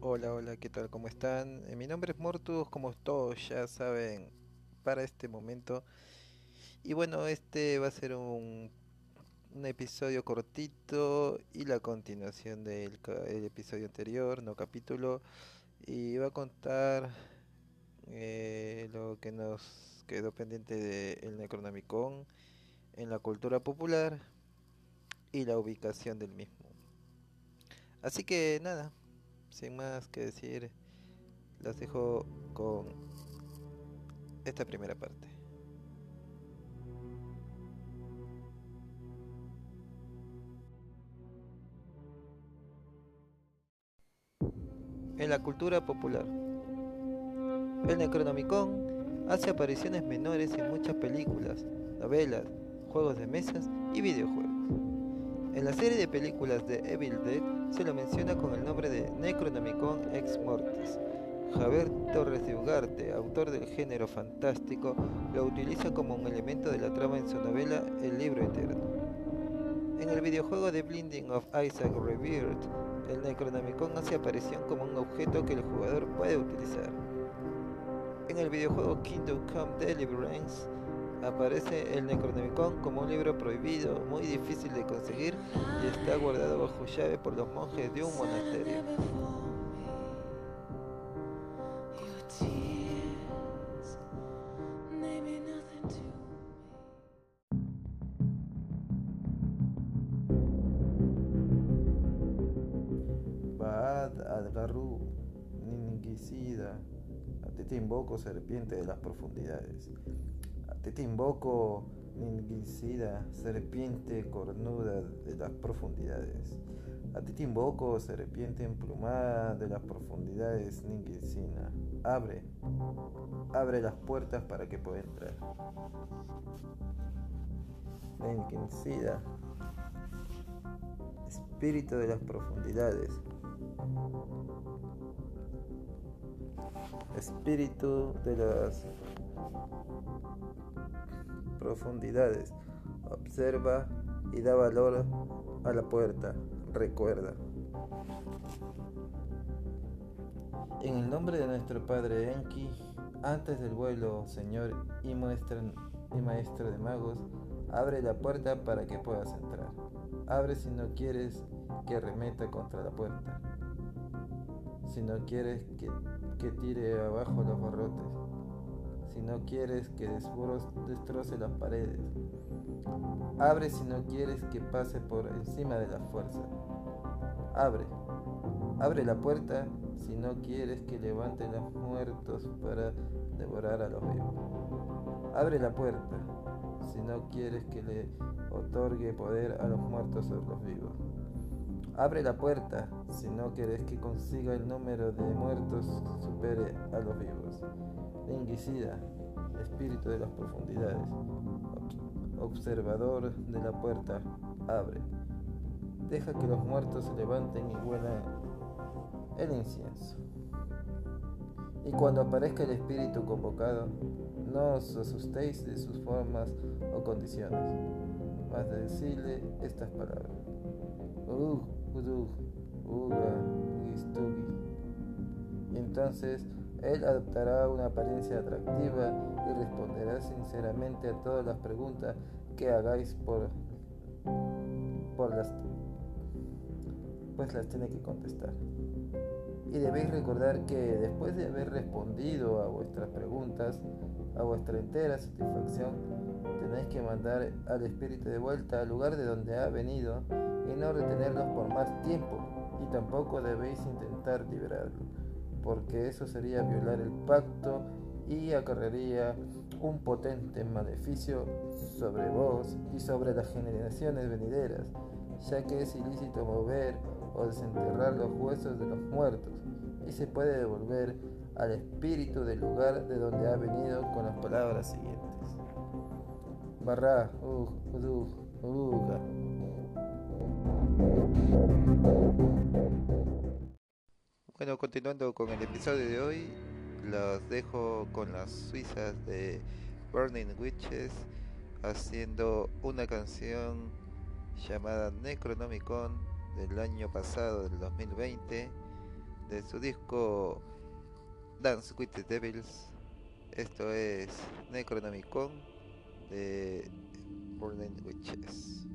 Hola, hola, ¿qué tal? ¿Cómo están? Eh, mi nombre es Mortus, como todos ya saben, para este momento. Y bueno, este va a ser un, un episodio cortito y la continuación del el episodio anterior, no capítulo. Y va a contar eh, lo que nos quedó pendiente del Necronomicon en la cultura popular y la ubicación del mismo. Así que nada, sin más que decir, los dejo con esta primera parte. En la cultura popular, el Necronomicon hace apariciones menores en muchas películas, novelas, juegos de mesas y videojuegos. En la serie de películas de Evil Dead se lo menciona con el nombre de Necronomicon Ex Mortis. Javier Torres de Ugarte, autor del género fantástico, lo utiliza como un elemento de la trama en su novela El libro eterno. En el videojuego The Blinding of Isaac Rebirth, el Necronomicon hace aparición como un objeto que el jugador puede utilizar. En el videojuego Kingdom Come Deliverance, aparece el Necronomicon como un libro prohibido, muy difícil de conseguir y está guardado bajo llave por los monjes de un monasterio. Baad al-Garru, Ninguicida, a ti te invoco, serpiente de las profundidades. A ti te invoco, Ninguicida, serpiente cornuda de las profundidades. A ti te invoco, serpiente emplumada de las profundidades, Ninguicina. Abre, abre las puertas para que pueda entrar. Ninguicida, espíritu de las profundidades. Espíritu de las profundidades. Observa y da valor a la puerta. Recuerda. En el nombre de nuestro Padre Enki, antes del vuelo, Señor y, y Maestro de Magos, abre la puerta para que puedas entrar. Abre si no quieres que arremeta contra la puerta. Si no quieres que, que tire abajo los barrotes. Si no quieres que destroce las paredes. Abre si no quieres que pase por encima de la fuerza. Abre. Abre la puerta si no quieres que levante los muertos para devorar a los vivos. Abre la puerta si no quieres que le otorgue poder a los muertos sobre los vivos. Abre la puerta si no quieres que consiga el número de muertos supere a los vivos. Linguicida, espíritu de las profundidades, ob- observador de la puerta, abre. Deja que los muertos se levanten y huelan el incienso. Y cuando aparezca el espíritu convocado, no os asustéis de sus formas o condiciones, mas de decirle estas palabras. Urug, uga, gistugi. Entonces él adoptará una apariencia atractiva y responderá sinceramente a todas las preguntas que hagáis por, por las pues las tiene que contestar. Y debéis recordar que después de haber respondido a vuestras preguntas, a vuestra entera satisfacción, tenéis que mandar al espíritu de vuelta al lugar de donde ha venido y no retenerlos por más tiempo. Y tampoco debéis intentar liberarlo, porque eso sería violar el pacto y acarrearía un potente maleficio sobre vos y sobre las generaciones venideras, ya que es ilícito mover o desenterrar los huesos de los muertos y se puede devolver al espíritu del lugar de donde ha venido con las palabras siguientes. Barra, uh, udug, uga. Bueno, continuando con el episodio de hoy, los dejo con las suizas de Burning Witches haciendo una canción llamada Necronomicon del año pasado, del 2020, de su disco Dance with the Devils. Esto es Necronomicon de Burning Witches.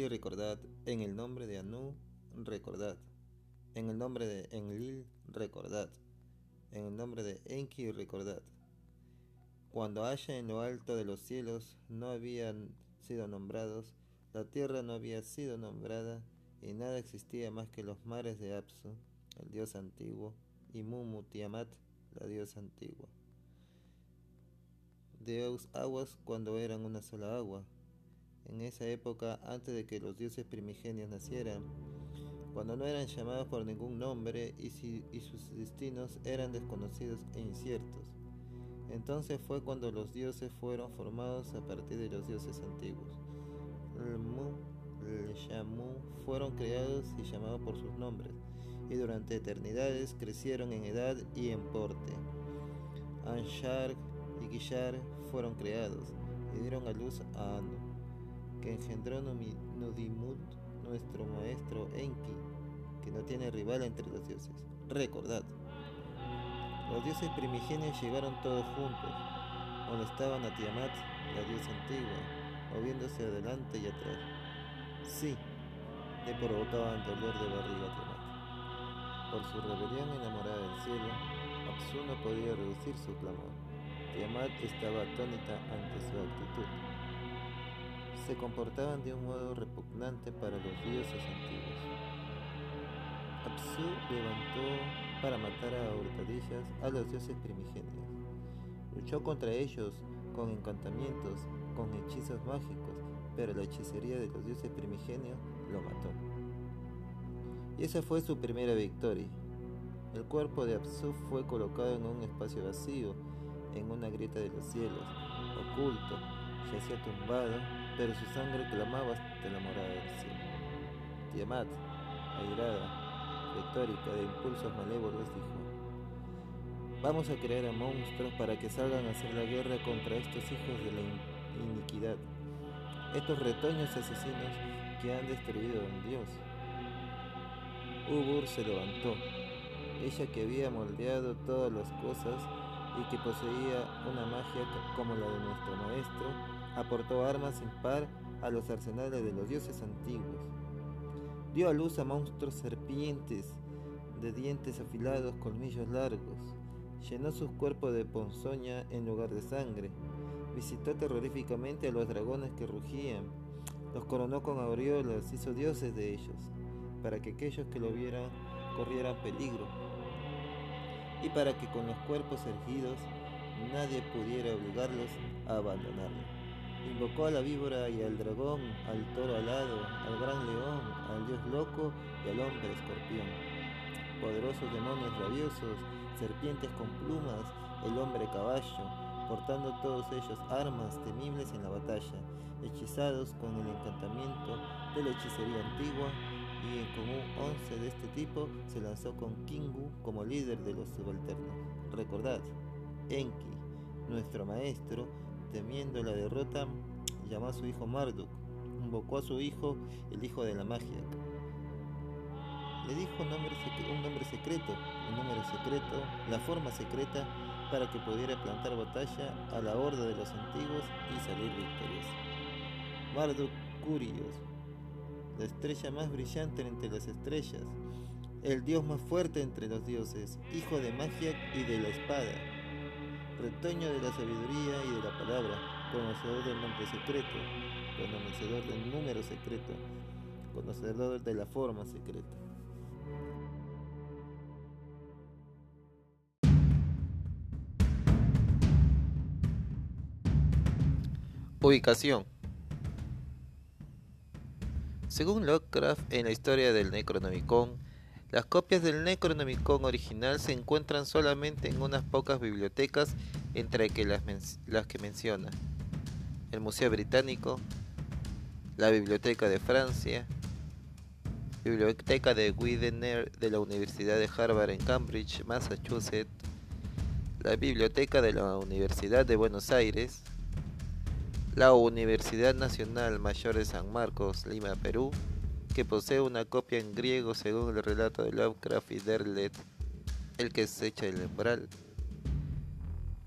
Y recordad, en el nombre de Anu, recordad. En el nombre de Enlil, recordad. En el nombre de Enki, recordad. Cuando haya en lo alto de los cielos no habían sido nombrados, la tierra no había sido nombrada, y nada existía más que los mares de Apsu, el dios antiguo, y Mumu Tiamat, la diosa antigua. de aguas cuando eran una sola agua. En esa época, antes de que los dioses primigenios nacieran, cuando no eran llamados por ningún nombre y, sus destinos eran desconocidos e inciertos. Entonces fue cuando los dioses fueron formados a partir de los dioses antiguos. El Mu, el Shamu fueron creados y llamados por sus nombres, y durante eternidades crecieron en edad y en porte. Anshar y Gishar fueron creados y dieron a luz a Anu, que engendró Nudimut, nuestro maestro Enki, que no tiene rival entre los dioses. Recordad, los dioses primigenios llegaron todos juntos, molestaban a Tiamat, la diosa antigua, moviéndose adelante y atrás. Sí, le provocaban dolor de barriga a Tiamat. Por su rebelión enamorada del cielo, Apsu no podía reducir su clamor. Tiamat estaba atónita ante su actitud. Se comportaban de un modo repugnante para los dioses antiguos. Apsu levantó para matar a hurtadillas a los dioses primigenios. Luchó contra ellos con encantamientos, con hechizos mágicos, pero la hechicería de los dioses primigenios lo mató. Y esa fue su primera victoria. El cuerpo de Apsu fue colocado en un espacio vacío en una grieta de los cielos, oculto, yacía tumbado, pero su sangre clamaba hasta la morada del cielo. Tiamat, airada, retórica de impulsos malévolos, dijo, Vamos a crear a monstruos para que salgan a hacer la guerra contra estos hijos de la iniquidad, estos retoños asesinos que han destruido a un dios. Ubur se levantó, ella que había moldeado todas las cosas y que poseía una magia como la de nuestro maestro, aportó armas sin par a los arsenales de los dioses antiguos. Dio a luz a monstruos serpientes de dientes afilados, colmillos largos. Llenó sus cuerpos de ponzoña en lugar de sangre. Visitó terroríficamente a los dragones que rugían. Los coronó con aureolas, hizo dioses de ellos, para que aquellos que lo vieran corrieran peligro y para que con los cuerpos erguidos nadie pudiera obligarlos a abandonarlo. Invocó a la víbora y al dragón, al toro alado, al gran león, al dios loco y al hombre escorpión. Poderosos demonios rabiosos, serpientes con plumas, el hombre caballo, portando todos ellos armas temibles en la batalla, hechizados con el encantamiento de la hechicería antigua y con un 11 de este tipo se lanzó con Kingu como líder de los subalternos. Recordad, Enki, nuestro maestro, temiendo la derrota, llamó a su hijo Marduk, invocó a su hijo, el hijo de la magia. Le dijo un nombre, secreto, un número secreto, la forma secreta para que pudiera plantar batalla a la horda de los antiguos y salir victorioso. Marduk Curios, la estrella más brillante entre las estrellas, el dios más fuerte entre los dioses, hijo de magia y de la espada, retoño de la sabiduría y de la palabra, conocedor del nombre secreto, conocedor del número secreto, conocedor de la forma secreta. Ubicación según Lovecraft, en la historia del Necronomicon, las copias del Necronomicon original se encuentran solamente en unas pocas bibliotecas entre las, que menciona. El Museo Británico, la Biblioteca de Francia, Biblioteca de Widener de la Universidad de Harvard en Cambridge, Massachusetts, la Biblioteca de la Universidad de Buenos Aires, la Universidad Nacional Mayor de San Marcos, Lima, Perú, que posee una copia en griego según el relato de Lovecraft y Derlet, el que se echa el umbral.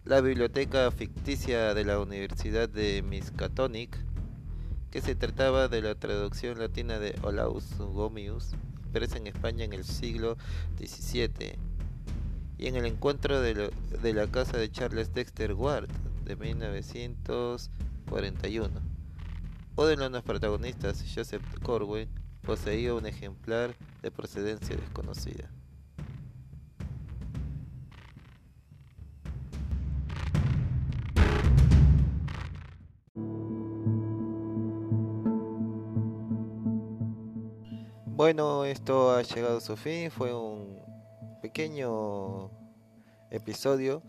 La biblioteca ficticia de la Universidad de Miskatonic, que se trataba de la traducción latina de Olaus Gomius, impresa en España en el siglo XVII, y en el encuentro de, de la casa de Charles Dexter Ward de 1900 41. Uno de los protagonistas, Joseph Corwin, poseía un ejemplar de procedencia desconocida. Bueno, esto ha llegado a su fin. Fue un pequeño episodio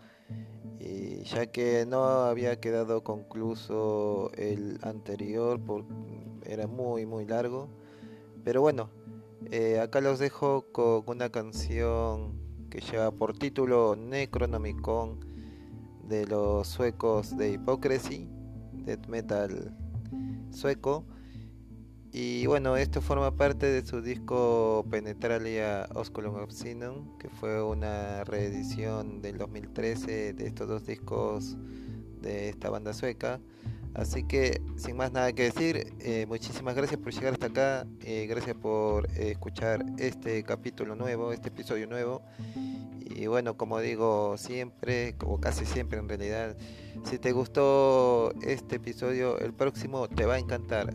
y ya que no había quedado concluso el anterior porque era muy muy largo. Pero bueno eh, acá los dejo con una canción que lleva por título Necronomicon de los suecos de Hypocrisy death metal sueco y bueno, esto forma parte de su disco Penetralia Osculum Obscenum, que fue una reedición del 2013 de estos dos discos de esta banda sueca. Así que, sin más nada que decir, eh, muchísimas gracias por llegar hasta acá, eh, gracias por eh, escuchar este capítulo nuevo, este episodio nuevo. Y bueno, como digo siempre, como casi siempre en realidad, si te gustó este episodio, el próximo te va a encantar.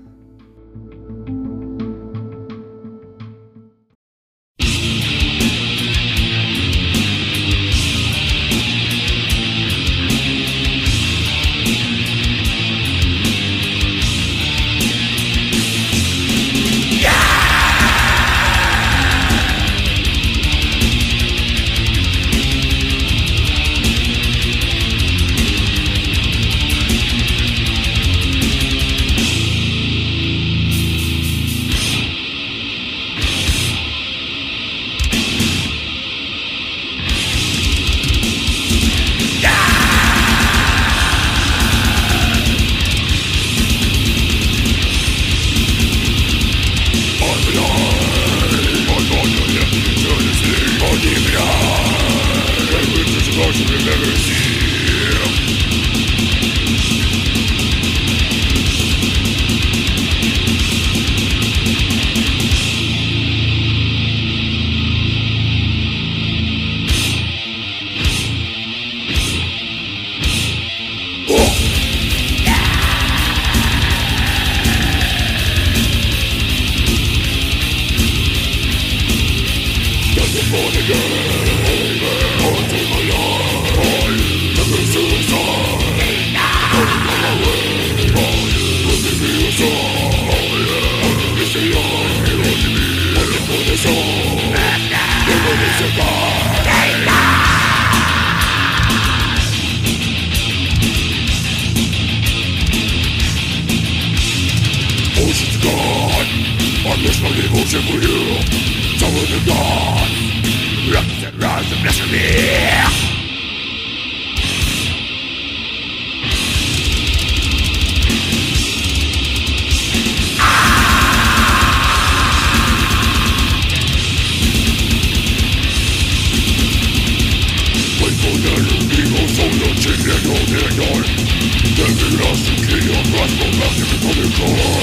Wiesz, bo nie potrzebuję Cały ten dom Razem, razem, razem, Debilas, que yo rasgo, rasgo, rasgo, rasgo, rasgo, rasgo,